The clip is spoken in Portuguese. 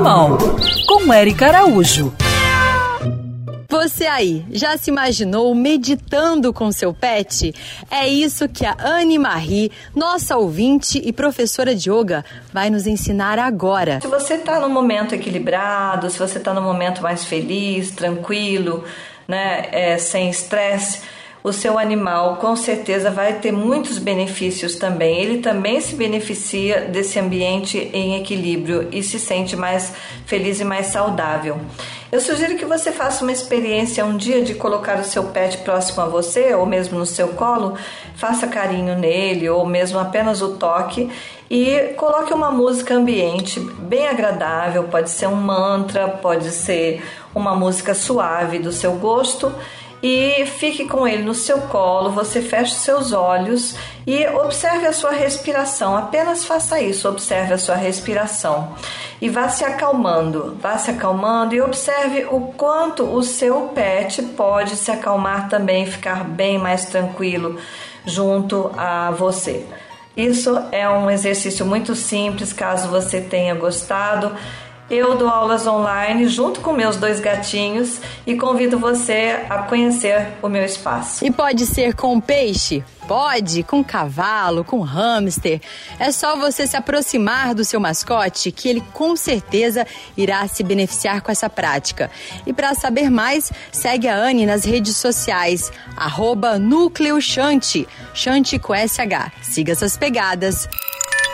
animal, com Eric Araújo. Você aí, já se imaginou meditando com seu pet? É isso que a Anne Marie, nossa ouvinte e professora de yoga, vai nos ensinar agora. Se você está num momento equilibrado, se você está num momento mais feliz, tranquilo, né, é, sem estresse, o seu animal com certeza vai ter muitos benefícios também. Ele também se beneficia desse ambiente em equilíbrio e se sente mais feliz e mais saudável. Eu sugiro que você faça uma experiência um dia de colocar o seu pet próximo a você ou mesmo no seu colo, faça carinho nele ou mesmo apenas o toque e coloque uma música ambiente bem agradável, pode ser um mantra, pode ser uma música suave do seu gosto e fique com ele no seu colo, você feche seus olhos e observe a sua respiração. Apenas faça isso, observe a sua respiração e vá se acalmando, vá se acalmando e observe o quanto o seu pet pode se acalmar também, ficar bem mais tranquilo junto a você. Isso é um exercício muito simples, caso você tenha gostado. Eu dou aulas online junto com meus dois gatinhos e convido você a conhecer o meu espaço. E pode ser com peixe? Pode, com cavalo, com hamster. É só você se aproximar do seu mascote que ele com certeza irá se beneficiar com essa prática. E para saber mais, segue a Anne nas redes sociais, arroba Núcleo Chante, Chante com SH. Siga essas pegadas.